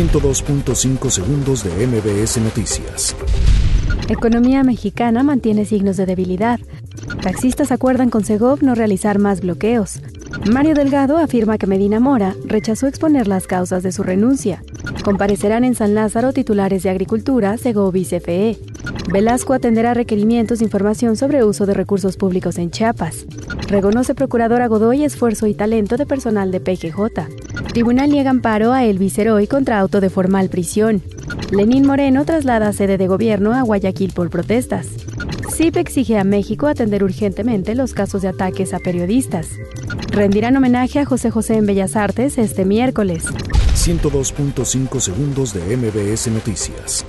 102.5 segundos de MBS Noticias. Economía mexicana mantiene signos de debilidad. Taxistas acuerdan con Segov no realizar más bloqueos. Mario Delgado afirma que Medina Mora rechazó exponer las causas de su renuncia. Comparecerán en San Lázaro titulares de Agricultura, Segov y CFE. Velasco atenderá requerimientos de información sobre uso de recursos públicos en Chiapas. Reconoce Procuradora Godoy esfuerzo y talento de personal de PGJ. Tribunal niega amparo a Elvis Heroy contra auto de formal prisión. Lenín Moreno traslada sede de gobierno a Guayaquil por protestas. CIP exige a México atender urgentemente los casos de ataques a periodistas. Rendirán homenaje a José José en Bellas Artes este miércoles. 102.5 segundos de MBS Noticias.